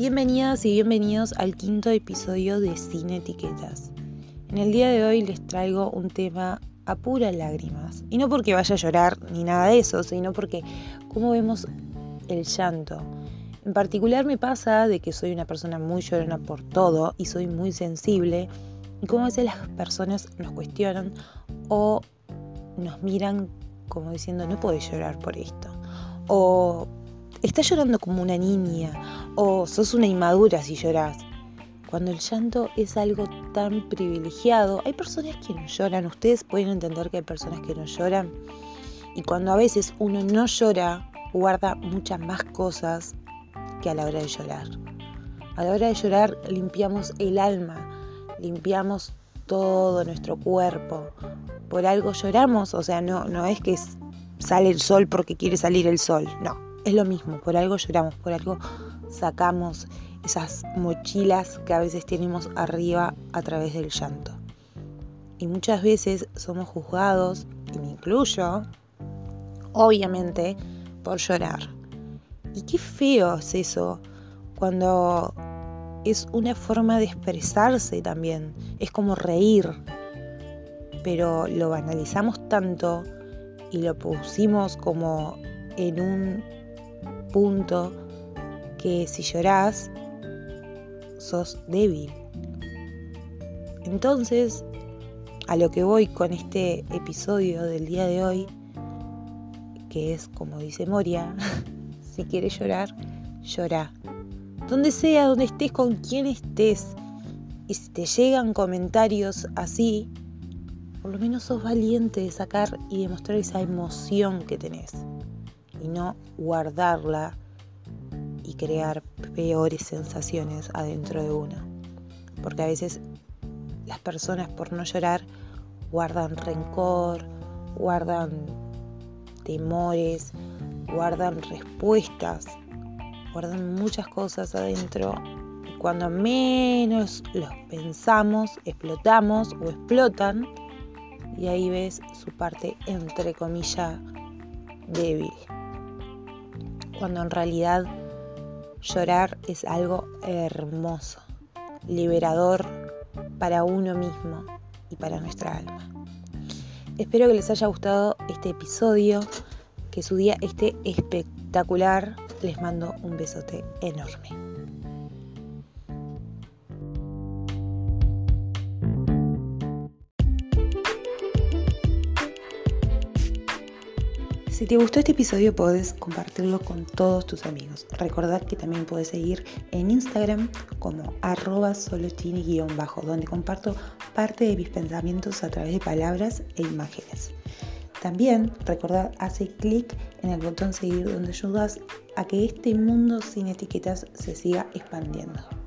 Bienvenidas y bienvenidos al quinto episodio de Sin Etiquetas. En el día de hoy les traigo un tema a puras lágrimas. Y no porque vaya a llorar ni nada de eso, sino porque cómo vemos el llanto. En particular me pasa de que soy una persona muy llorona por todo y soy muy sensible. Y como a veces las personas nos cuestionan o nos miran como diciendo no puedes llorar por esto. O estás llorando como una niña o sos una inmadura si lloras. Cuando el llanto es algo tan privilegiado, hay personas que no lloran, ustedes pueden entender que hay personas que no lloran. Y cuando a veces uno no llora, guarda muchas más cosas que a la hora de llorar. A la hora de llorar limpiamos el alma, limpiamos todo nuestro cuerpo. Por algo lloramos, o sea, no, no es que sale el sol porque quiere salir el sol, no, es lo mismo, por algo lloramos, por algo sacamos esas mochilas que a veces tenemos arriba a través del llanto. Y muchas veces somos juzgados, y me incluyo, obviamente, por llorar. Y qué feo es eso cuando es una forma de expresarse también. Es como reír. Pero lo banalizamos tanto y lo pusimos como en un punto que si llorás, sos débil. Entonces, a lo que voy con este episodio del día de hoy, que es como dice Moria, si quieres llorar, llora. Donde sea, donde estés, con quien estés. Y si te llegan comentarios así, por lo menos sos valiente de sacar y demostrar esa emoción que tenés. Y no guardarla y crear peores sensaciones adentro de uno. Porque a veces las personas por no llorar guardan rencor, guardan temores, guardan respuestas, guardan muchas cosas adentro. Y cuando menos los pensamos, explotamos o explotan. Y ahí ves su parte, entre comillas, débil. Cuando en realidad Llorar es algo hermoso, liberador para uno mismo y para nuestra alma. Espero que les haya gustado este episodio, que su día esté espectacular. Les mando un besote enorme. Si te gustó este episodio puedes compartirlo con todos tus amigos. Recordad que también puedes seguir en Instagram como arroba solotini-bajo, donde comparto parte de mis pensamientos a través de palabras e imágenes. También recordad hace clic en el botón seguir donde ayudas a que este mundo sin etiquetas se siga expandiendo.